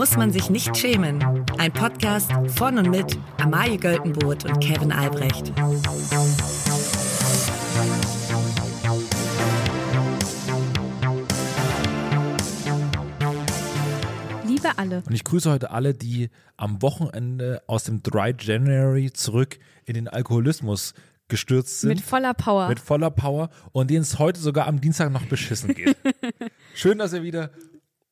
muss man sich nicht schämen. Ein Podcast von und mit Amalie Göltenboot und Kevin Albrecht. Liebe alle. Und ich grüße heute alle, die am Wochenende aus dem Dry January zurück in den Alkoholismus gestürzt sind. Mit voller Power. Mit voller Power und denen es heute sogar am Dienstag noch beschissen geht. Schön, dass ihr wieder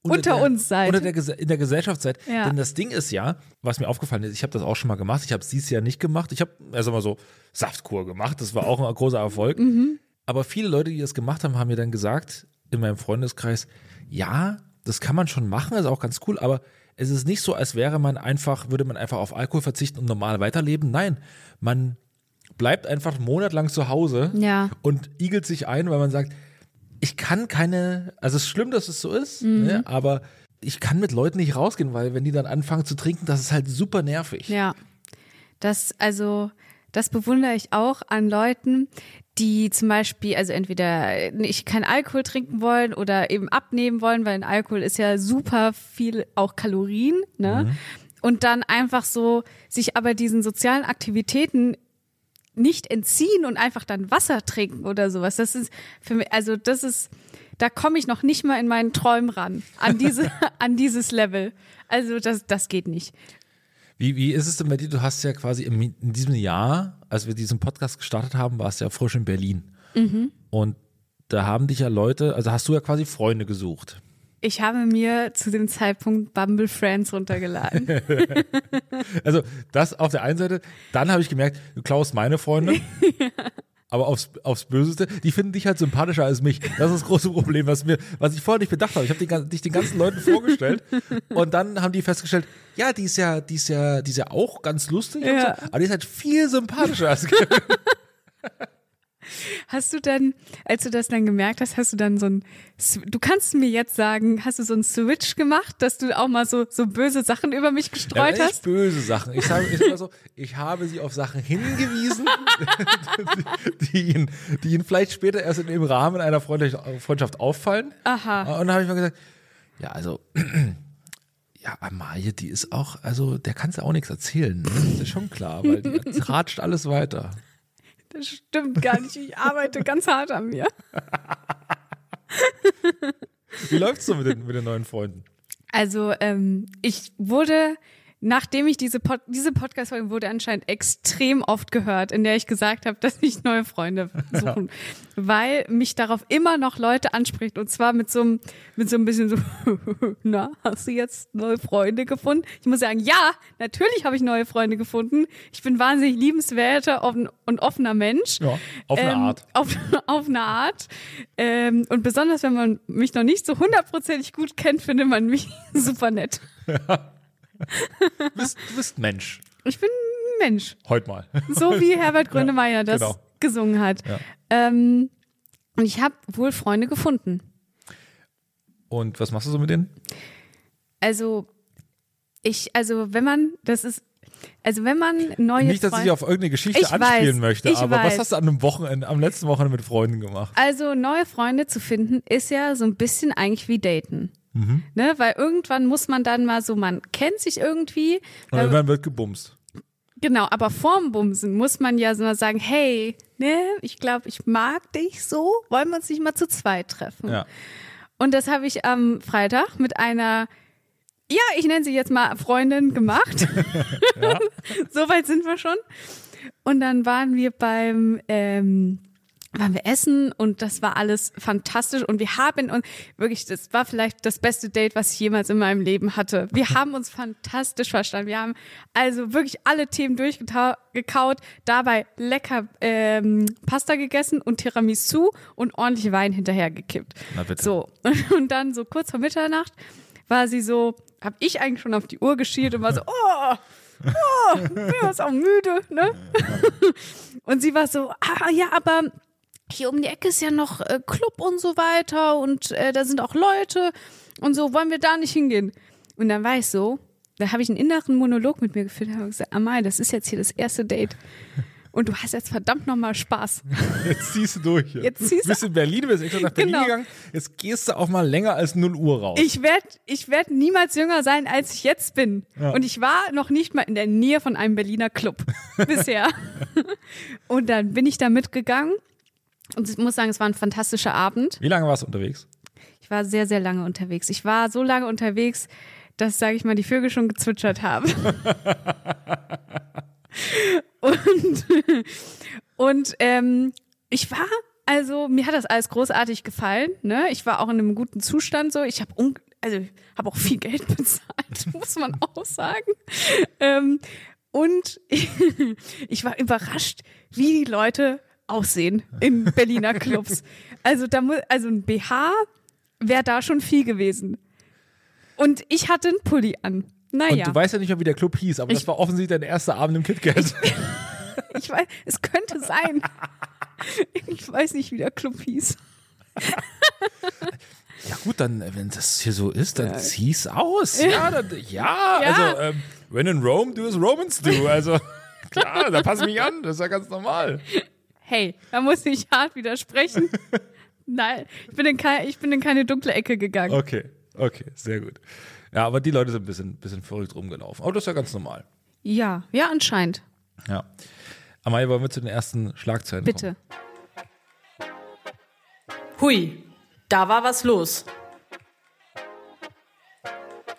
unter der, uns seid. Unter der, in der Gesellschaft seid. Ja. Denn das Ding ist ja, was mir aufgefallen ist, ich habe das auch schon mal gemacht. Ich habe es dieses Jahr nicht gemacht. Ich habe erst mal so Saftkur gemacht. Das war auch ein großer Erfolg. Mhm. Aber viele Leute, die das gemacht haben, haben mir dann gesagt, in meinem Freundeskreis, ja, das kann man schon machen, ist auch ganz cool, aber es ist nicht so, als wäre man einfach, würde man einfach auf Alkohol verzichten und normal weiterleben. Nein, man bleibt einfach einen Monat lang zu Hause Ja. und igelt sich ein, weil man sagt, ich kann keine, also es ist schlimm, dass es so ist, Mhm. ne, aber ich kann mit Leuten nicht rausgehen, weil wenn die dann anfangen zu trinken, das ist halt super nervig. Ja. Das, also, das bewundere ich auch an Leuten, die zum Beispiel, also entweder nicht kein Alkohol trinken wollen oder eben abnehmen wollen, weil ein Alkohol ist ja super viel auch Kalorien, ne? Und dann einfach so sich aber diesen sozialen Aktivitäten nicht entziehen und einfach dann Wasser trinken oder sowas. Das ist für mich, also das ist, da komme ich noch nicht mal in meinen Träumen ran, an diese, an dieses Level. Also das, das geht nicht. Wie, wie ist es denn bei dir? Du hast ja quasi im, in diesem Jahr, als wir diesen Podcast gestartet haben, warst du ja frisch in Berlin. Mhm. Und da haben dich ja Leute, also hast du ja quasi Freunde gesucht. Ich habe mir zu dem Zeitpunkt Bumble Friends runtergeladen. Also das auf der einen Seite, dann habe ich gemerkt, du klaust meine Freunde. Aber aufs, aufs Böseste, die finden dich halt sympathischer als mich. Das ist das große Problem, was mir, was ich vorher nicht bedacht habe. Ich habe den, dich den ganzen Leuten vorgestellt und dann haben die festgestellt, ja, die ist ja, die ist ja, die ist ja auch ganz lustig, und Ja. so, aber die ist halt viel sympathischer als Kevin. Hast du dann, als du das dann gemerkt hast, hast du dann so ein, du kannst mir jetzt sagen, hast du so einen Switch gemacht, dass du auch mal so, so böse Sachen über mich Ja, gestreut echt hast? böse Sachen. Ich sage ich sag so, ich habe sie auf Sachen hingewiesen, die, ihn, die ihn vielleicht später erst im Rahmen einer Freundschaft auffallen. Aha. Und dann habe ich mal gesagt, ja, also, ja, Amalie, die ist auch, also, der kannst du auch nichts erzählen. Ne? Das ist schon klar, weil die tratscht alles weiter. Das stimmt gar nicht. Ich arbeite ganz hart an mir. Wie läuft's so mit den, mit den neuen Freunden? Also ähm, ich wurde, nachdem ich diese, Pod diese Podcast-Folge wurde anscheinend extrem oft gehört, in der ich gesagt habe, dass ich neue Freunde suchen, weil mich darauf immer noch Leute anspricht und zwar mit so einem, mit so ein bisschen so, na, hast du jetzt neue Freunde gefunden? Ich muss sagen, ja, natürlich habe ich neue Freunde gefunden. Ich bin wahnsinnig liebenswerter offen- und offener Mensch. Ja, auf eine Ähm, Art. Auf, auf eine Art. Ähm, und besonders, wenn man mich noch nicht so hundertprozentig gut kennt, findet man mich super nett. Du bist, du bist Mensch. Ich bin Mensch. Heute mal. So wie Herbert Grönemeyer das genau. gesungen hat. Ja. Ähm, und ich habe wohl Freunde gefunden. Und was machst du so mit denen? Also, ich, also, wenn man, das ist, also, wenn man neue Nicht, dass ich Freunde- dich auf irgendeine Geschichte Ich anspielen weiß, möchte, ich aber was weiß. hast du an einem Wochenende, am letzten Wochenende mit Freunden gemacht? Also neue Freunde zu finden, ist ja so ein bisschen eigentlich wie daten. Mhm. Ne? Weil irgendwann muss man dann mal so, man kennt sich irgendwie. Und Weil, irgendwann wird gebumst. genau, aber vorm Bumsen muss man ja so mal sagen, hey, ne, ich glaube, ich mag dich so, wollen wir uns nicht mal zu zweit treffen? Ja. Und das habe ich am Freitag mit einer, ja, ich nenne sie jetzt mal Freundin gemacht. so weit sind wir schon. Und dann waren wir beim, ähm, waren wir essen und das war alles fantastisch und wir haben und wirklich, das war vielleicht das beste Date, was ich jemals in meinem Leben hatte. Wir haben uns fantastisch verstanden. Wir haben also wirklich alle Themen durchgekaut, dabei lecker ähm, Pasta gegessen und Tiramisu und ordentlich Wein hinterhergekippt. Na bitte. So, und dann so kurz vor Mitternacht war sie so, hab ich eigentlich schon auf die Uhr geschielt und war so, oh, oh, bin jetzt auch müde, ne? Und sie war so, ah ja, aber hier um die Ecke ist ja noch äh, Club und so weiter und äh, da sind auch Leute und so, wollen wir da nicht hingehen? Und dann war ich so, da habe ich einen inneren Monolog mit mir geführt, habe gesagt, Amal, das ist jetzt hier das erste Date. Und du hast jetzt verdammt nochmal Spaß. Jetzt ziehst du durch. Jetzt ziehst du bist in Berlin, du bist extra nach Berlin Genau. gegangen. Jetzt gehst du auch mal länger als 0 Uhr raus. Ich werde ich werd niemals jünger sein, als ich jetzt bin. Ja. Und ich war noch nicht mal in der Nähe von einem Berliner Club bisher. Und dann bin ich da mitgegangen. Und ich muss sagen, es war ein fantastischer Abend. Wie lange warst du unterwegs? Ich war sehr, sehr lange unterwegs. Ich war so lange unterwegs, dass, sage ich mal, die Vögel schon gezwitschert haben. und und ähm, ich war, also mir hat das alles großartig gefallen. Ne? Ich war auch in einem guten Zustand so. Ich habe also habe auch viel Geld bezahlt, muss man auch sagen. Ähm, und ich war überrascht, wie die Leute aussehen in Berliner Clubs. Also da muss, also ein BH wäre da schon viel gewesen. Und ich hatte einen Pulli an. Und Naja, du weißt ja nicht mehr, wie der Club hieß, aber Ich- das war offensichtlich dein erster Abend im KitKat. ich weiß, es könnte sein. Ich weiß nicht, wie der Club hieß. Ja gut, dann, äh, wenn das hier so ist, dann zieh's aus. Ja, dann, ja, Ja. also ähm, when in Rome, do as Romans do. Also klar, da pass mich an, das ist ja ganz normal. Hey, da muss ich hart widersprechen. Nein, ich bin in, kein, ich bin in keine dunkle Ecke gegangen. Okay, okay, sehr gut. Ja, aber die Leute sind ein bisschen, bisschen verrückt rumgelaufen. Aber das ist ja ganz normal. Ja, ja, anscheinend. Ja. Amaya, wollen wir zu den ersten Schlagzeilen Bitte. Hui, da war was los.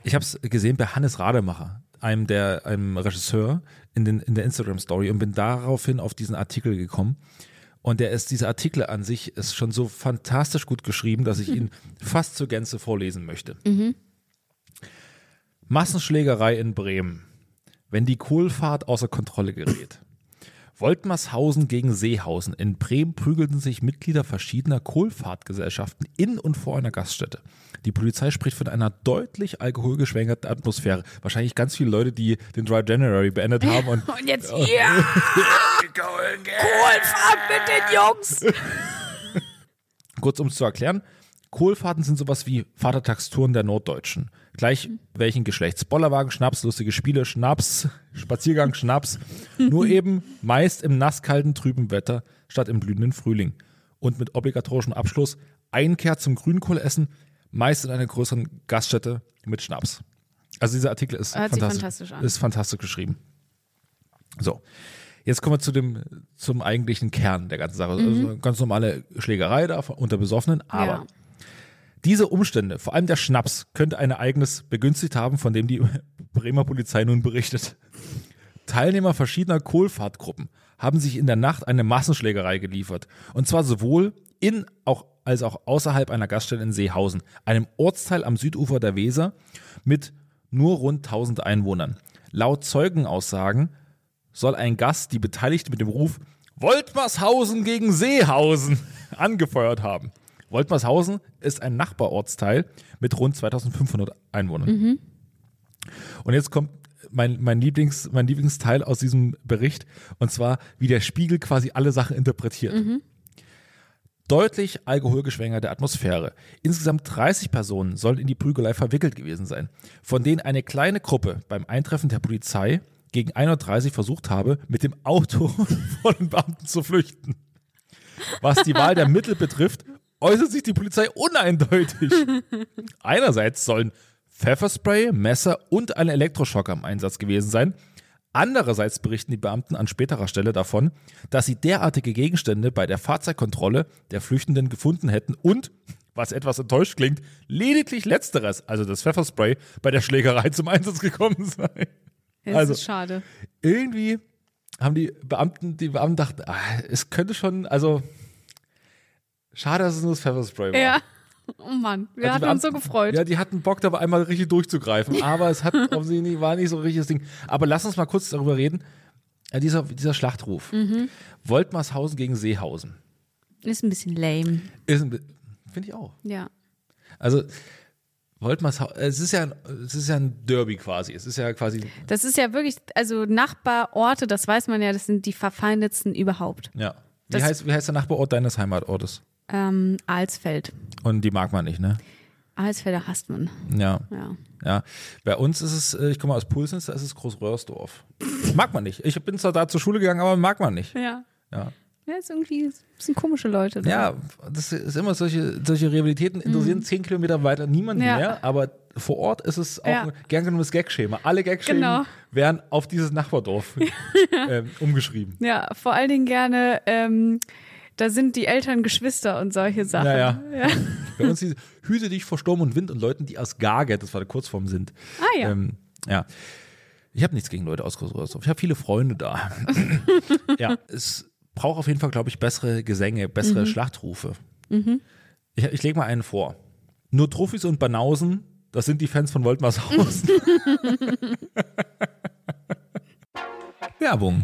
Ich habe es gesehen bei Hannes Rademacher, einem der einem Regisseur in, den, in der Instagram Story und bin daraufhin auf diesen Artikel gekommen. Und der ist, dieser Artikel an sich ist schon so fantastisch gut geschrieben, dass ich ihn fast zur Gänze vorlesen möchte. Massenschlägerei in Bremen. Wenn die Kohlfahrt außer Kontrolle gerät. Woltmershausen gegen Seehausen. In Bremen prügelten sich Mitglieder verschiedener Kohlfahrtgesellschaften in und vor einer Gaststätte. Die Polizei spricht von einer deutlich alkoholgeschwängerten Atmosphäre. Wahrscheinlich ganz viele Leute, die den Dry January beendet haben und Und jetzt hier, Kohlfahrt mit den Jungs. Kurz um es zu erklären, Kohlfahrten sind sowas wie Vatertagstouren der Norddeutschen. Gleich welchen Geschlechts. Bollerwagen, Schnaps, lustige Spiele, Schnaps, Spaziergang, Schnaps. Nur eben meist im nasskalten, trüben Wetter statt im blühenden Frühling. Und mit obligatorischem Abschluss Einkehr zum Grünkohlessen, meist in einer größeren Gaststätte mit Schnaps. Also dieser Artikel ist fantastisch, fantastisch an. ist fantastisch geschrieben. So, jetzt kommen wir zu dem, zum eigentlichen Kern der ganzen Sache. Also ganz normale Schlägerei da unter Besoffenen, aber Ja. Diese Umstände, vor allem der Schnaps, könnte ein Ereignis begünstigt haben, von dem die Bremer Polizei nun berichtet. Teilnehmer verschiedener Kohlfahrtgruppen haben sich in der Nacht eine Massenschlägerei geliefert. Und zwar sowohl in auch, als auch außerhalb einer Gaststätte in Seehausen, einem Ortsteil am Südufer der Weser mit nur rund 1000 Einwohnern. Laut Zeugenaussagen soll ein Gast die Beteiligten mit dem Ruf Woltmershausen gegen Seehausen angefeuert haben. Woltmershausen ist ein Nachbarortsteil mit rund 2500 Einwohnern. Und jetzt kommt mein, mein, Lieblings, mein Lieblingsteil aus diesem Bericht, und zwar, wie der Spiegel quasi alle Sachen interpretiert. Deutlich alkoholgeschwängerte Atmosphäre. Insgesamt 30 Personen sollen in die Prügelei verwickelt gewesen sein, von denen eine kleine Gruppe beim Eintreffen der Polizei gegen 1.30 Uhr versucht habe, mit dem Auto von den Beamten zu flüchten. Was die Wahl der Mittel betrifft, äußert sich die Polizei uneindeutig. Einerseits sollen Pfefferspray, Messer und ein Elektroschocker im Einsatz gewesen sein. Andererseits berichten die Beamten an späterer Stelle davon, dass sie derartige Gegenstände bei der Fahrzeugkontrolle der Flüchtenden gefunden hätten und, was etwas enttäuscht klingt, lediglich letzteres, also das Pfefferspray, bei der Schlägerei zum Einsatz gekommen sei. Das Also- ist schade. Irgendwie haben die Beamten, die Beamten dachten, ah, es könnte schon, also schade, dass es nur das Pfefferspray war. Ja. Oh Mann, wir die hatten uns so gefreut. Ja, die hatten Bock, dabei einmal richtig durchzugreifen. Aber es hat offensichtlich war nicht so ein richtiges Ding. Aber lass uns mal kurz darüber reden. Ja, dieser, dieser Schlachtruf. Mhm. Woltmarshausen gegen Seehausen. Ist ein bisschen lame. Ist ein bi- Finde ich auch. Ja. Also, Woltmarshausen, es ist ja ein, es ist ja ein Derby quasi. Es ist ja quasi, Das ist ja wirklich, also Nachbarorte, das weiß man ja, das sind die verfeindetsten überhaupt. ja. Wie Das- heißt, wie heißt der Nachbarort deines Heimatortes? Ähm, Alsfeld. Und die mag man nicht, ne? Eisfelder hasst man. Ja. Ja. Ja, bei uns ist es, äh, ich komme aus Pulsnitz, da ist es Großröhrsdorf. Mag man nicht. Ich bin zwar da zur Schule gegangen, aber mag man nicht. Ja. Ja, Ja, ist irgendwie bisschen komische Leute. da. ja das ist immer solche, solche Rivalitäten interessieren zehn Kilometer weiter niemanden Mhm. Ja. mehr, aber vor Ort ist es auch Ja. ein gern genommenes Gagschema. Alle Gagschemen Genau. werden auf dieses Nachbardorf ähm, umgeschrieben. Ja, vor allen Dingen gerne, ähm, da sind die Eltern Geschwister und solche Sachen. Ja, ja. Bei uns hieß hüte dich vor Sturm und Wind und Leuten, die aus Garget, das war der Kurzform sind. Ah ja. Ähm, ja. Ich habe nichts gegen Leute aus Großröhrsdorf. Ich habe viele Freunde da. ja, es braucht auf jeden Fall, glaube ich, bessere Gesänge, Mhm. bessere Schlachtrufe. Ich, ich lege mal einen vor. Nur Trophys und Banausen, das sind die Fans von Woltmarshausen. Werbung.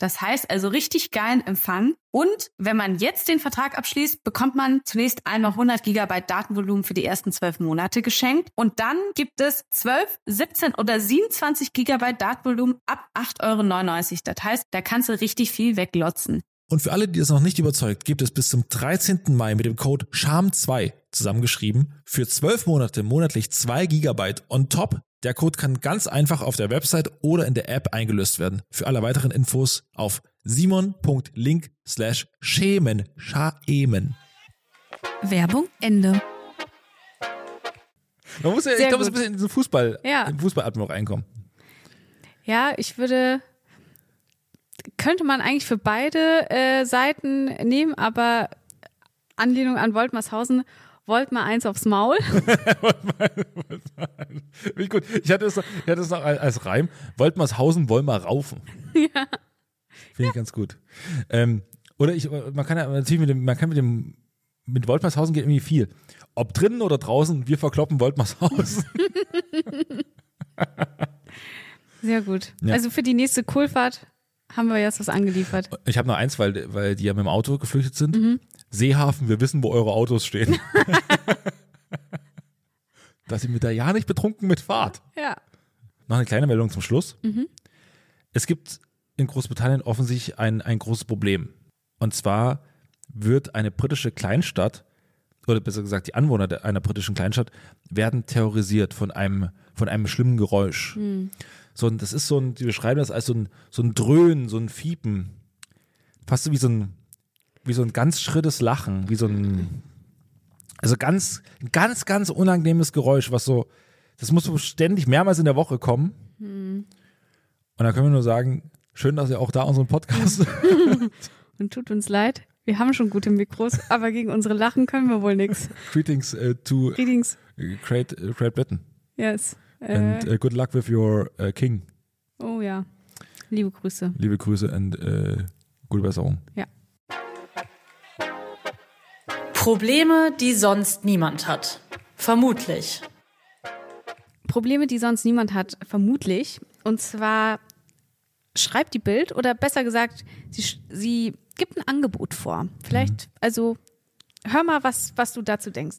Das heißt also richtig geilen Empfang. Und wenn man jetzt den Vertrag abschließt, bekommt man zunächst einmal 100 Gigabyte Datenvolumen für die ersten zwölf Monate geschenkt. Und dann gibt es 12, 17 oder 27 Gigabyte Datenvolumen ab 8,99 Euro. Das heißt, da kannst du richtig viel weglotzen. Und für alle, die das noch nicht überzeugt, gibt es bis zum 13. Mai mit dem Code SHAM2 zusammengeschrieben für 12 Monate monatlich 2 Gigabyte on top. Der Code kann ganz einfach auf der Website oder in der App eingelöst werden. Für alle weiteren Infos auf simon.link slash schämen. Schaemen. Werbung Ende. Man muss ja, ich glaube, so ein bisschen in diesen Fußball, Ja. im Fußballatmung reinkommen. Ja, ich würde. Könnte man eigentlich für beide äh, Seiten nehmen, aber Anlehnung an Woltmarshausen, Woltmar eins aufs Maul. Finde ich gut. Ich hatte es noch, ich hatte es noch als, Reim. Woltmarshausen, wollen wir raufen. ja. Finde ich ganz gut. Ähm, oder ich, man kann ja natürlich mit dem, man kann mit dem, mit Woltmarshausen geht irgendwie viel. Ob drinnen oder draußen, wir verkloppen Woltmarshausen. Sehr gut. Ja. Also für die nächste Kohlfahrt haben wir jetzt was angeliefert. Ich habe noch eins, weil, weil die ja mit dem Auto geflüchtet sind. Mhm. Seehafen, wir wissen, wo eure Autos stehen. Dass ihr mit da ja nicht betrunken mitfahrt. Ja. Noch eine kleine Meldung zum Schluss. Es gibt in Großbritannien offensichtlich ein, ein großes Problem. Und zwar wird eine britische Kleinstadt, oder besser gesagt die Anwohner der- einer britischen Kleinstadt, werden terrorisiert von einem, von einem schlimmen Geräusch. So ein, das ist so ein, die beschreiben das als so ein, so ein Dröhnen, so ein Fiepen. Fast so wie so ein, wie so ein ganz schrittes Lachen, wie so ein, also ganz, ganz, ganz unangenehmes Geräusch, was so, das muss so ständig mehrmals in der Woche kommen. Und dann können wir nur sagen, schön, dass ihr auch da unseren Podcast. Und tut uns leid. Wir haben schon gute Mikros, aber gegen unsere Lachen können wir wohl nichts. Greetings uh, to Greetings. Great, uh, Great Britain. Yes. And Äh, uh, good luck with your uh, king. oh ja. Liebe Grüße. Liebe Grüße und uh, gute Besserung. Ja. Probleme, die sonst niemand hat. Vermutlich. Probleme, die sonst niemand hat, vermutlich. Und zwar schreibt die Bild oder besser gesagt, sie, sie gibt ein Angebot vor. Vielleicht, also hör mal, was, was du dazu denkst.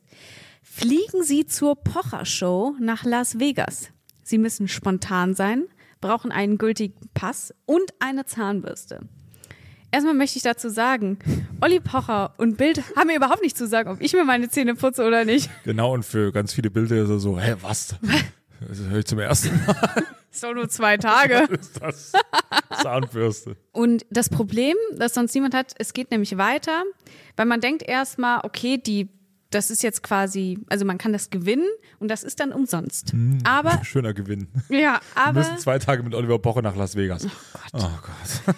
Fliegen Sie zur Pocher-Show nach Las Vegas. Sie müssen spontan sein, brauchen einen gültigen Pass und eine Zahnbürste. Erstmal möchte ich dazu sagen, Olli Pocher und Bild haben mir überhaupt nicht zu sagen, ob ich mir meine Zähne putze oder nicht. Genau, und für ganz viele Bilder ist er so, hä, was? Das höre ich zum ersten Mal. Ist doch nur zwei Tage. ist das Zahnbürste. Und das Problem, das sonst niemand hat, es geht nämlich weiter, weil man denkt erstmal, okay, die, das ist jetzt quasi, also man kann das gewinnen und das ist dann umsonst. Aber, Schöner Gewinn. ja, Wir aber müssen zwei Tage mit Oliver Pocher nach Las Vegas. Oh Gott.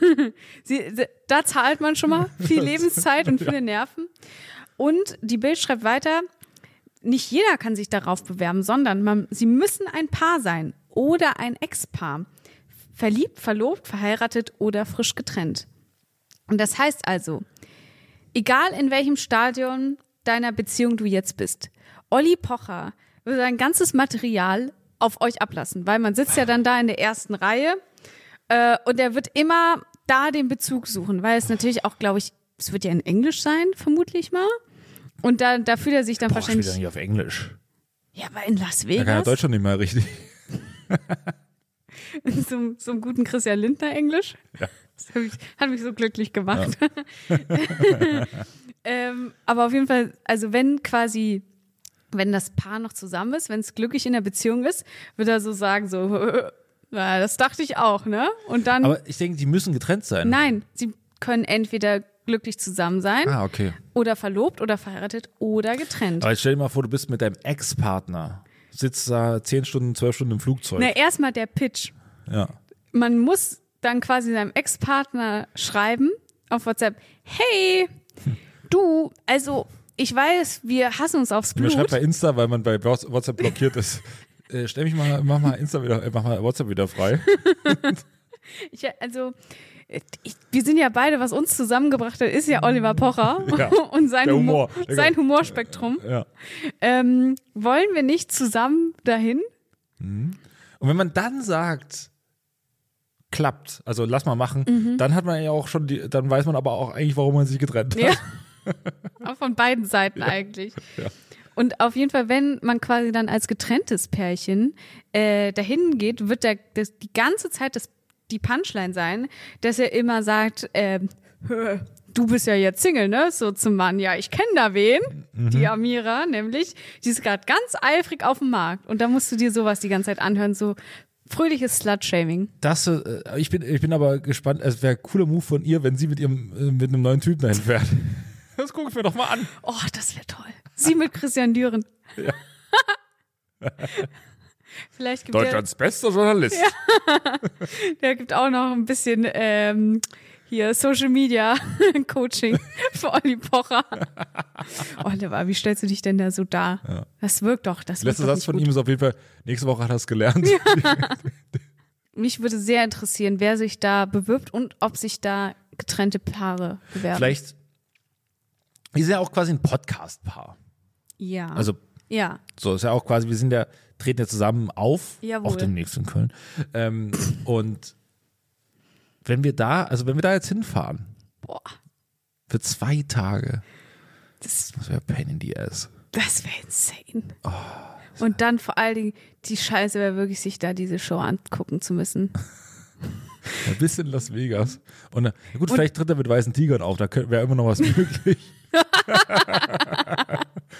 sie, da zahlt man schon mal viel Lebenszeit und viele Nerven. Und die Bild schreibt weiter, nicht jeder kann sich darauf bewerben, sondern man, sie müssen ein Paar sein oder ein Ex-Paar. verliebt, verlobt, verheiratet oder frisch getrennt. Und das heißt also, egal in welchem Stadion deiner Beziehung du jetzt bist, Olli Pocher würde sein ganzes Material auf euch ablassen, weil man sitzt ja dann da in der ersten Reihe äh, und er wird immer da den Bezug suchen, weil es natürlich auch, glaube ich, es wird ja in Englisch sein, vermutlich mal. Und da, da fühlt er sich dann Boah, wahrscheinlich. ja nicht auf Englisch. Ja, aber in Las Da kann ja Vegas. Deutsch schon nicht mal richtig. so, so einem guten Christian Lindner Englisch. Ja. Das hat mich, hat mich so glücklich gemacht. ähm, aber auf jeden Fall, also wenn quasi, wenn das Paar noch zusammen ist, wenn es glücklich in der Beziehung ist, wird er so sagen, so, ja, das dachte ich auch, ne? Und dann, Aber ich denke, die müssen getrennt sein. nein, sie können entweder glücklich zusammen sein Ah, okay. oder verlobt oder verheiratet oder getrennt. Aber stell dir mal vor, du bist mit deinem Ex-Partner, sitzt da zehn Stunden, zwölf Stunden im Flugzeug. Na, erstmal der Pitch. Ja. man muss dann quasi seinem Ex-Partner schreiben auf WhatsApp, hey, du, also ich weiß, wir hassen uns aufs Blut. schreibt bei Insta, weil man bei WhatsApp blockiert ist. Äh, stell mich mal, mach mal Insta wieder, äh, mach mal WhatsApp wieder frei. Ich, also ich, wir sind ja beide, was uns zusammengebracht hat, ist ja Oliver Pocher Ja, und sein Humor, Humor. sein Humorspektrum. Ja. Ähm, wollen wir nicht zusammen dahin? Und wenn man dann sagt, klappt, also lass mal machen, Mhm. dann hat man ja auch schon die, dann weiß man aber auch eigentlich, warum man sich getrennt hat. Ja. Auch von beiden Seiten eigentlich. ja. Und auf jeden Fall, wenn man quasi dann als getrenntes Pärchen äh, dahin geht, wird der, das, die ganze Zeit das, die Punchline sein, dass er immer sagt, "Hö, du bist ja jetzt Single, ne? So zum Mann, ja, ich kenne da wen, die Amira, nämlich, die ist gerade ganz eifrig auf dem Markt. Und da musst du dir sowas die ganze Zeit anhören, so fröhliches Slut-Shaming. Das, äh, ich bin, ich bin aber gespannt, es wäre ein cooler Move von ihr, wenn sie mit ihrem, äh, mit einem neuen Typen dahin fährt. Das gucke ich mir doch mal an. Oh, das wäre toll. Sie mit Christian Düren. Ja. Vielleicht gibt Deutschlands bester Journalist. der gibt auch noch ein bisschen ähm, hier Social Media Coaching für Olli Pocher. Oliver, wie stellst du dich denn da so dar? Ja. Das wirkt doch. Das Letzter Satz von gut. ihm ist auf jeden Fall, nächste Woche hat er es gelernt. Mich würde sehr interessieren, wer sich da bewirbt und ob sich da getrennte Paare bewerben. Vielleicht, wir sind ja auch quasi ein Podcast-Paar. Ja. Also ja. So, ist ja auch quasi, wir sind ja, treten ja zusammen auf, Jawohl. auch demnächst in Köln. Ähm, und wenn wir da, also wenn wir da jetzt hinfahren, Boah, für zwei Tage, das, das wäre Pain in the Ass. das wäre insane. Oh, und dann vor allen Dingen, die Scheiße wäre wirklich, sich da diese Show angucken zu müssen. Ein bisschen Las Vegas. Und na gut, vielleicht tritt er mit weißen Tigern auf, da wäre immer noch was möglich.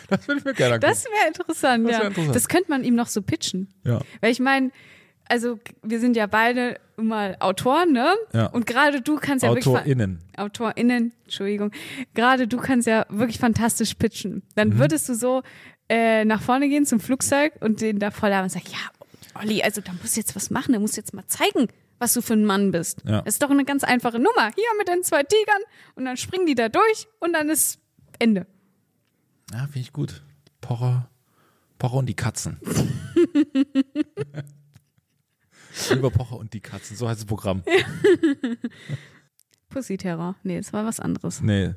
das würde ich mir gerne angucken. Das wäre interessant, Das ja. wär interessant. Das könnte man ihm noch so pitchen. ja. Weil ich meine, also wir sind ja beide mal Autoren, ne? Ja. Und gerade du kannst ja wirklich AutorInnen. AutorInnen, Entschuldigung. Gerade du kannst ja wirklich fantastisch pitchen. Dann Mhm. würdest du so äh, nach vorne gehen zum Flugzeug und den da voll haben und sagen, ja, Olli, also da musst du jetzt was machen, da musst du jetzt mal zeigen, was du für ein Mann bist. Ja. Das ist doch eine ganz einfache Nummer. Hier mit den zwei Tigern und dann springen die da durch und dann ist Ende. Ja, finde ich gut. Pocher, Pocher und die Katzen. Über Pocher und die Katzen, so heißt das Programm. Pussy-Terror. Nee, das war was anderes. Nee,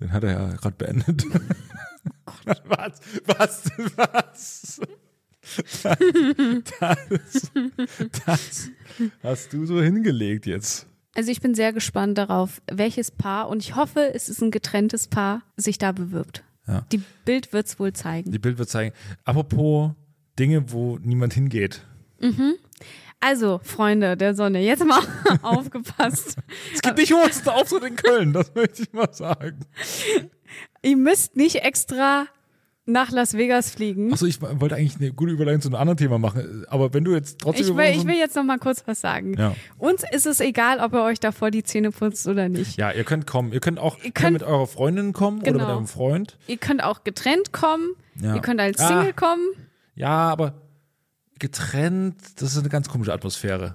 den hat er ja gerade beendet. was? Was? Was? Das, das hast du so hingelegt jetzt. Also ich bin sehr gespannt darauf, welches Paar, und ich hoffe, es ist ein getrenntes Paar, sich da bewirbt. Ja. Die Bild wird es wohl zeigen. Die Bild wird zeigen. Apropos Dinge, wo niemand hingeht. Also, Freunde der Sonne, jetzt mal aufgepasst. Es gibt nicht einen Auftritt in Köln, das möchte ich mal sagen. Ihr müsst nicht extra nach Las Vegas fliegen. Achso, ich wollte eigentlich eine gute Überleitung zu einem anderen Thema machen, aber wenn du jetzt trotzdem Ich will, ich will jetzt noch mal kurz was sagen. Ja. Uns ist es egal, ob ihr euch davor die Zähne putzt oder nicht. Ja, ihr könnt kommen. Ihr könnt auch Ihr könnt mit eurer Freundin kommen oder Genau. mit eurem Freund. Ihr könnt auch getrennt kommen, Ja. ihr könnt als Ah. Single kommen. Ja, aber getrennt, das ist eine ganz komische Atmosphäre.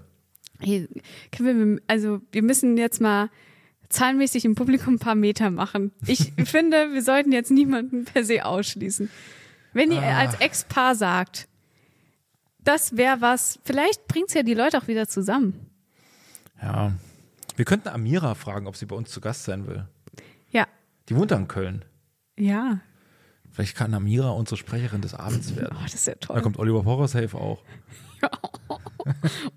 Hey, wir, also wir müssen jetzt mal zahlenmäßig im Publikum ein paar Meter machen. Ich finde, wir sollten jetzt niemanden per se ausschließen. Wenn ihr Ah. als Ex-Paar sagt, das wäre was, vielleicht bringt es ja die Leute auch wieder zusammen. Ja. Wir könnten Amira fragen, ob sie bei uns zu Gast sein will. Ja. Die wohnt in Köln. Ja. Vielleicht kann Amira unsere Sprecherin des Abends werden. Oh, das ist ja Da toll. kommt Oliver Pocher safe auch.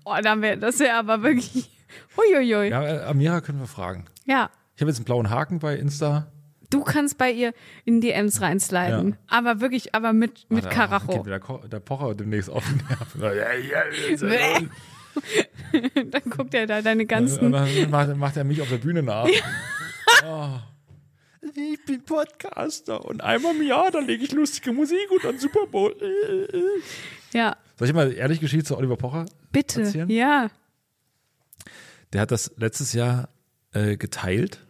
Oh, dann wär, das wäre aber wirklich. Huiuiui. Ja. Ja, äh, Amira können wir fragen. Ich habe jetzt einen blauen Haken bei Insta. Du kannst bei ihr in DMs reinsliden. Ja. Aber wirklich, aber mit, mit Ah, da Karacho. geht Ko- der Pocher demnächst auf den Nerven. Ja, ja, ja, Dann guckt er da deine Und ganzen. dann macht, macht er mich auf der Bühne nach. Oh. Ich bin Podcaster und einmal im Jahr, da lege ich lustige Musik und dann Super Bowl. Ja, Soll ich mal ehrlich Geschichte zu Oliver Pocher bitte. erzählen? Ja. Der hat das letztes Jahr äh, geteilt,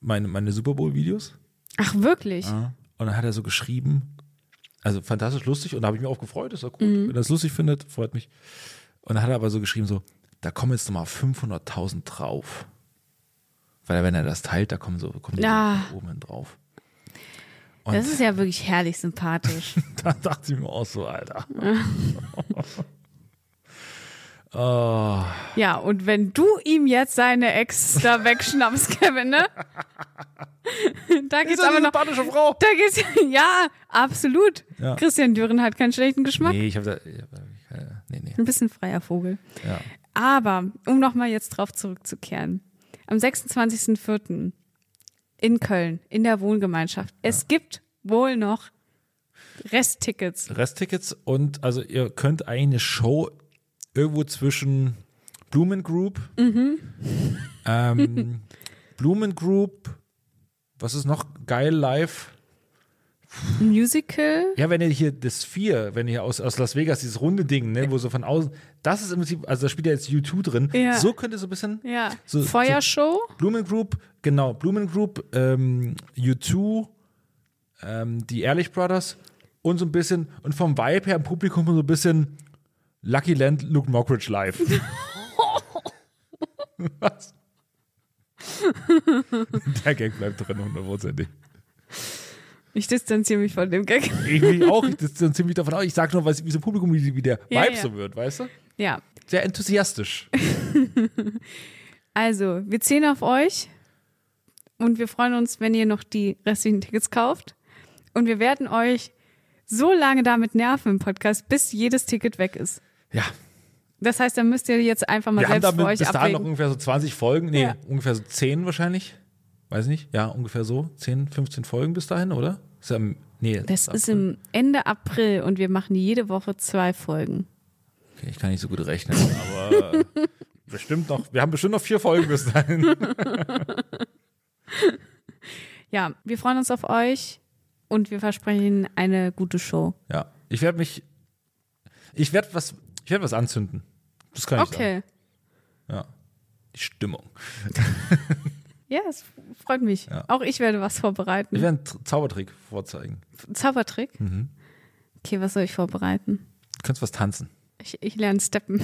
meine, meine Super Bowl-Videos. Ach, wirklich? Und dann hat er so geschrieben, also fantastisch lustig und da habe ich mich auch gefreut, ist doch gut. Mhm. Wenn er es lustig findet, freut mich. Und dann hat er aber so geschrieben, so, da kommen jetzt nochmal 500.000 drauf. Weil wenn er das teilt, da kommen so, kommen Ja. so oben drauf. Und Das ist ja wirklich herrlich sympathisch. da dachte ich mir auch so, Alter. oh, ja, und wenn du ihm jetzt seine Ex da wegschnappst, Kevin, ne? da geht's aber noch. sympathische Frau. Da geht's, ja, absolut. Ja. Christian Düren hat keinen schlechten Geschmack. Nee, ich habe da, ich hab, äh, nee, nee. Ein bisschen freier Vogel. Ja. Aber, um nochmal jetzt drauf zurückzukehren. Am 26.04. in Köln, in der Wohngemeinschaft. Es gibt wohl noch Resttickets. Resttickets und also ihr könnt eine Show irgendwo zwischen Blumen Group, ähm, Blumen Group, was ist noch geil live? Musical. Ja, wenn ihr hier das Vier, wenn ihr aus, aus Las Vegas, dieses runde Ding, ne, wo so von außen, das ist im Prinzip, also da spielt ja jetzt U2 drin, Ja. so könnt ihr so ein bisschen Ja. So- Feuershow. Blumen Group, genau, Blumen Group, ähm, U2, ähm, die Ehrlich Brothers und so ein bisschen, und vom Vibe her im Publikum so ein bisschen Lucky Land, Luke Mockridge live. Was? Der Gag bleibt drin, hundertprozentig. Ich distanziere mich von dem Gag. Ich mich auch, ich distanziere mich davon aus. Ich sage nur, was, wie so ein Publikum, wie, wie der Ja, Vibe ja. so wird, weißt du? Ja. Sehr enthusiastisch. Also, wir zählen auf euch und wir freuen uns, wenn ihr noch die restlichen Tickets kauft. Und wir werden euch so lange damit nerven im Podcast, bis jedes Ticket weg ist. Ja, Das heißt, dann müsst ihr jetzt einfach mal wir haben selbst für damit euch bis dahin noch ungefähr so 20 Folgen, nee, Ja. ungefähr so 10 wahrscheinlich. Weiß nicht, ja, ungefähr so. 10, 15 Folgen bis dahin, oder? Ist ja, im- nee, Das ist im Ende April und wir machen jede Woche zwei Folgen. Okay, ich kann nicht so gut rechnen, aber bestimmt noch, wir haben bestimmt noch vier Folgen bis dahin. Ja, wir freuen uns auf euch und wir versprechen eine gute Show. Ja, ich werde mich, ich werde was, ich werde was anzünden. Das kann ich sagen. Okay. Ja. Die Stimmung. Ja, es freut mich. Ja. Auch ich werde was Ich vorbereiten. werde einen Tr- Zaubertrick vorzeigen. Zaubertrick? Mhm. Okay, was soll ich vorbereiten? Du kannst was tanzen. Ich, ich lerne Steppen.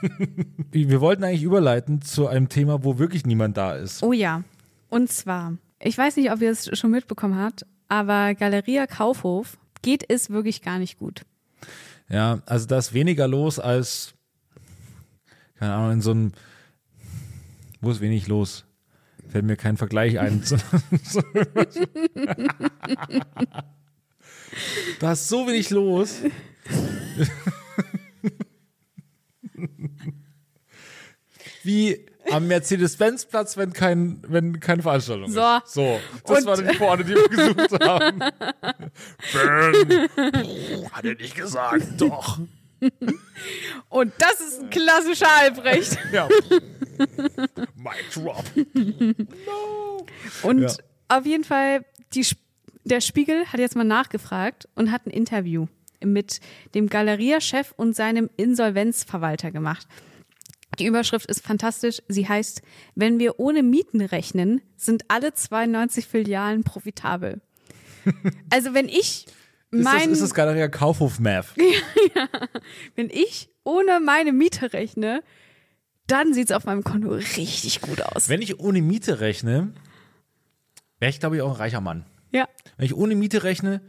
Wir wollten eigentlich überleiten zu einem Thema, wo wirklich niemand da ist. Oh ja. Und zwar, ich weiß nicht, ob ihr es schon mitbekommen habt, aber Galeria Kaufhof geht es wirklich gar nicht gut. Ja, also da ist weniger los als, keine Ahnung, in so einem, wo ist wenig los? Fällt mir kein Vergleich ein. Da ist so wenig los. Wie am Mercedes-Benz-Platz, wenn, kein, wenn keine Veranstaltung So. ist. So, das Und- war die Vorne, die wir gesucht haben. Puh, hat er nicht gesagt. Doch. Und das ist ein klassischer Albrecht. Ja. Mic drop. Und Ja. auf jeden Fall, die, der Spiegel hat jetzt mal nachgefragt und hat ein Interview mit dem Galeria-Chef und seinem Insolvenzverwalter gemacht. Die Überschrift ist fantastisch. Sie heißt, wenn wir ohne Mieten rechnen, sind alle 92 Filialen profitabel. Also wenn ich Ist das, mein, ist das Galeria Kaufhof Math? wenn ich ohne meine Miete rechne, dann sieht es auf meinem Konto richtig gut aus. Wenn ich ohne Miete rechne, wäre ich, glaube ich, auch ein reicher Mann. Ja. Wenn ich ohne Miete rechne,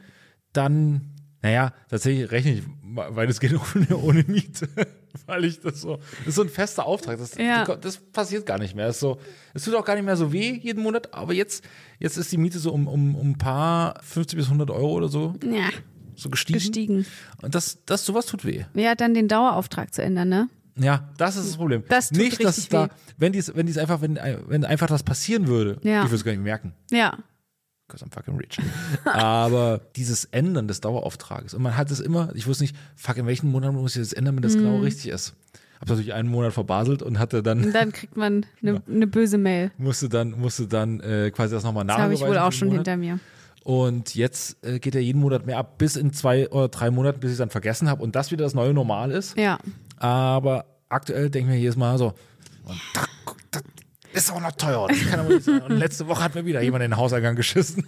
dann Naja, tatsächlich rechne ich, weil es geht ohne, ohne Miete. weil ich das so, das ist so ein fester Auftrag. Das, Ja. das passiert gar nicht mehr. Es, so, es tut auch gar nicht mehr so weh jeden Monat, aber jetzt, jetzt ist die Miete so um, um, um ein paar 50 bis 100 Euro oder so, Ja, so gestiegen. gestiegen. Und das, das, sowas tut weh. Ja, dann den Dauerauftrag zu ändern, ne? Ja, das ist das Problem. Das tut nicht, dass richtig es da, weh. wenn dies, wenn dies einfach, wenn, wenn einfach das passieren würde, Ja. ich würde es gar nicht merken. Ja. Because I'm fucking rich. Aber dieses Ändern des Dauerauftrages. Und man hat es immer, ich wusste nicht, fuck, in welchen Monaten muss ich das ändern, wenn das Mhm. genau richtig ist. Hab natürlich einen Monat verbaselt und hatte Und dann, dann kriegt man eine ne böse Mail. musste dann, musste dann äh, quasi das nochmal Das habe ich wohl auch schon Monat. hinter mir. Und jetzt äh, geht er jeden Monat mehr ab, bis in zwei oder drei Monaten, bis ich es dann vergessen habe und das wieder das neue Normal ist. Ja. Aber aktuell denke ich mir jedes Mal so, und das, das ist auch noch teuer. Und letzte Woche hat mir wieder jemand in den Hauseingang geschissen.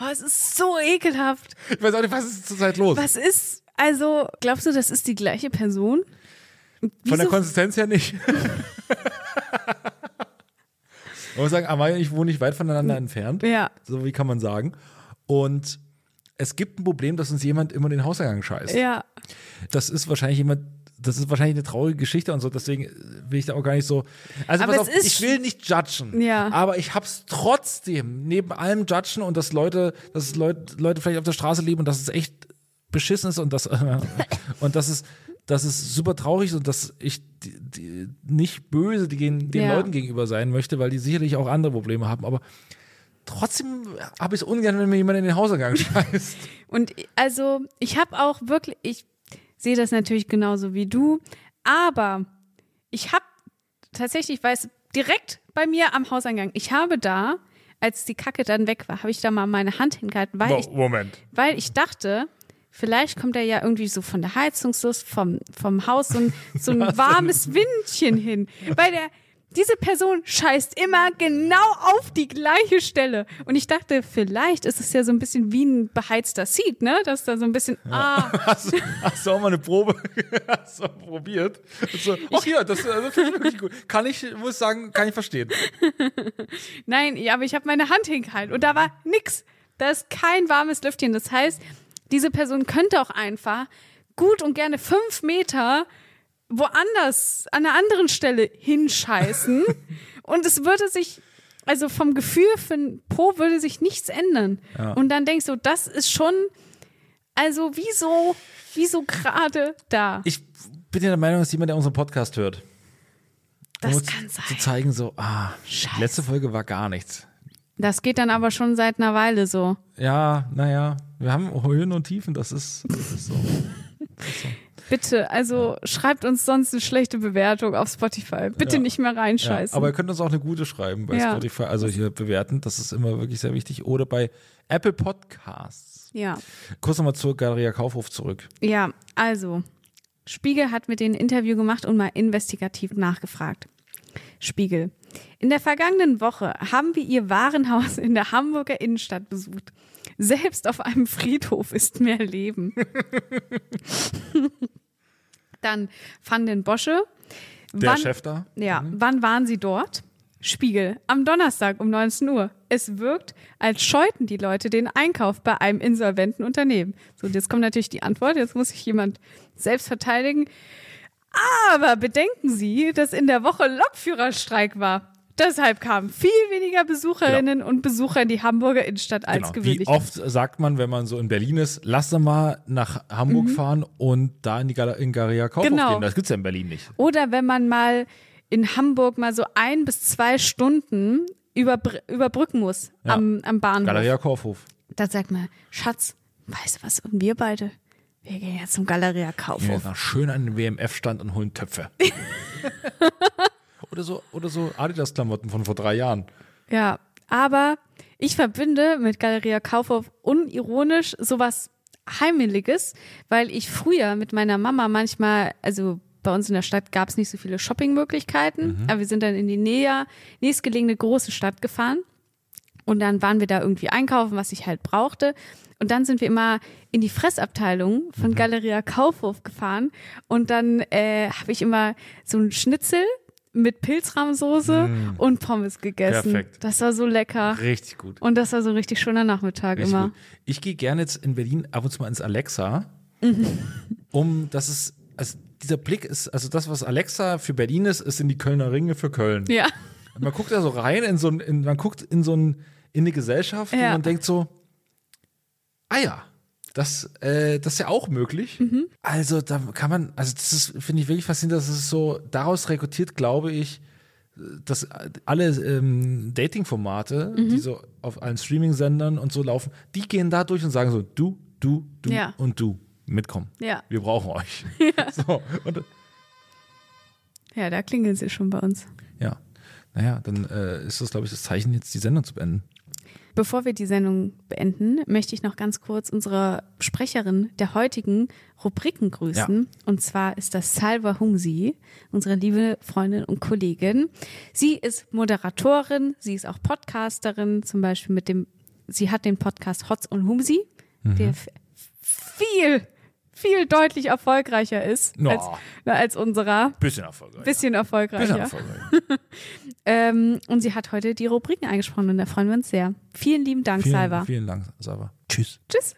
Oh, es ist so ekelhaft. Ich weiß auch nicht, was ist zurzeit los? Was ist, also, glaubst du, das ist die gleiche Person? Von der Wieso- Konsistenz her nicht. Man muss sagen, Amaya und ich wohnen nicht weit voneinander entfernt. Ja. So wie kann man sagen. Und es gibt ein Problem, dass uns jemand immer den Hauseingang scheißt. Ja. Das ist wahrscheinlich jemand, das ist wahrscheinlich eine traurige Geschichte und so, deswegen will ich da auch gar nicht so. Also Aber pass auf, ist ich will nicht judgen. Ja. Aber ich hab's trotzdem neben allem judgen und dass Leute, dass Leute, Leute vielleicht auf der Straße leben und dass es echt beschissen ist und das und das ist dass es super traurig ist und dass ich die, die, nicht böse den, den Ja. Leuten gegenüber sein möchte, weil die sicherlich auch andere Probleme haben. Aber trotzdem habe ich es ungern, wenn mir jemand in den Hauseingang scheißt. Und also, ich habe auch wirklich, ich sehe das natürlich genauso wie du, aber ich habe tatsächlich, weil es direkt bei mir am Hauseingang, ich habe da, als die Kacke dann weg war, habe ich da mal meine Hand hingehalten, weil ich, Moment. weil ich dachte, vielleicht kommt da ja irgendwie so von der Heizungslust vom, vom Haus so ein, so ein warmes Windchen hin. Weil der, diese Person scheißt immer genau auf die gleiche Stelle. Und ich dachte, vielleicht ist es ja so ein bisschen wie ein beheizter Seat, ne? Dass da so ein bisschen, ah, Hast, du- hast du auch mal eine Probe hast du probiert? So, ach ja, das, das finde ich wirklich gut. Kann ich, muss sagen, kann ich verstehen. nein, ja, aber ich habe meine Hand hingehalten und da war nix. Da ist kein warmes Lüftchen. Das heißt, diese Person könnte auch einfach gut und gerne fünf Meter woanders, an einer anderen Stelle hinscheißen. und es würde sich, also vom Gefühl für ein Po würde sich nichts ändern. Und dann denkst du, das ist schon, also wieso, wieso gerade da? Ich bin ja der Meinung, dass jemand, der unseren Podcast hört, Das um kann sein. zu zeigen, so, ah, Scheiße. letzte Folge war gar nichts. Das geht dann aber schon seit einer Weile so. Ja, naja, wir haben Höhen und Tiefen, das ist, das ist so. Bitte, also schreibt uns sonst eine schlechte Bewertung auf Spotify. Bitte Ja. nicht mehr Ja, reinscheißen. aber ihr könnt uns auch eine gute schreiben bei Ja. Spotify, also hier bewerten, das ist immer wirklich sehr wichtig. Oder bei Apple Podcasts. ja. Kurz nochmal zur Galeria Kaufhof zurück. Ja, also, Spiegel hat mit denen ein Interview gemacht und mal investigativ nachgefragt. Spiegel. In der vergangenen Woche haben wir ihr Warenhaus in der Hamburger Innenstadt besucht. Selbst auf einem Friedhof ist mehr Leben. Dann Van den Bosche. Der Wann- Chef da? Ja, wann waren Sie dort? Spiegel, am Donnerstag um 19 Uhr. Es wirkt, als scheuten die Leute den Einkauf bei einem insolventen Unternehmen. So, und jetzt kommt natürlich die Antwort, jetzt muss sich jemand selbst verteidigen. Aber bedenken Sie, dass in der Woche Lokführerstreik war. Deshalb kamen viel weniger Besucherinnen und Besucher in die Hamburger Innenstadt als Genau. Wie gewöhnlich. oft sagt man, wenn man so in Berlin ist, lass mal nach Hamburg fahren und da in die Gal in Galeria Kaufhof Mhm. Genau. gehen. Das gibt's ja in Berlin nicht. Oder wenn man mal in Hamburg mal so ein bis zwei Stunden überbr überbrücken muss Ja. am, am Bahnhof. Galeria Kaufhof. Da sagt man, Schatz, weißt du was? Und wir beide, wir gehen jetzt zum Galeria Ja, Kaufhof. na, schön an den WMF-Stand und holen Töpfe. oder so, oder so Adidas-Klamotten von vor drei Jahren. Ja, aber ich verbinde mit Galeria Kaufhof unironisch sowas Heimeliges, weil ich früher mit meiner Mama manchmal, also bei uns in der Stadt gab es nicht so viele Shoppingmöglichkeiten, aber wir sind dann in die näher, nächstgelegene große Stadt gefahren und dann waren wir da irgendwie einkaufen, was ich halt brauchte. Und dann sind wir immer in die Fressabteilung von Galeria Kaufhof gefahren. Und dann äh, habe ich immer so ein Schnitzel mit Pilzrahmsoße und Pommes gegessen. Mm. Perfekt. Das war so lecker. Richtig gut. Und das war so ein richtig schöner Nachmittag Richtig immer. gut. Ich gehe gerne jetzt in Berlin ab und zu mal ins Alexa, um das ist, also dieser Blick ist, also das, was Alexa für Berlin ist, ist in die Kölner Ringe für Köln. Ja. Und man guckt da so rein in so ein, in, man guckt in so ein, in eine Gesellschaft Ja. und man denkt so, ah ja, das, äh, das ist ja auch möglich. Mhm. Also da kann man, also das ist, finde ich wirklich faszinierend, dass es so, daraus rekrutiert, glaube ich, dass alle ähm, Dating-Formate, Mhm. die so auf allen Streaming-Sendern und so laufen, die gehen da durch und sagen so, du, du, du Ja. und du, mitkommen. Ja. Wir brauchen euch. So, und Ja, da klingeln sie schon bei uns. ja, naja, dann äh, ist das, glaube ich, das Zeichen, jetzt die Sendung zu beenden. Bevor wir die Sendung beenden, möchte ich noch ganz kurz unsere Sprecherin der heutigen Rubriken grüßen. Und zwar ist das Salva Humsi, unsere liebe Freundin und Kollegin. Sie ist Moderatorin, sie ist auch Podcasterin, zum Beispiel mit dem, sie hat den Podcast Hotz und Humsi, der f- viel, viel deutlich erfolgreicher ist No. als, als unserer. Bisschen erfolgreich. Bisschen erfolgreicher. Bisschen erfolgreich. Ähm, und sie hat heute die Rubriken eingesprochen und da freuen wir uns sehr. Vielen lieben Dank, Vielen, Salva. vielen Dank, Salva. Tschüss. Tschüss.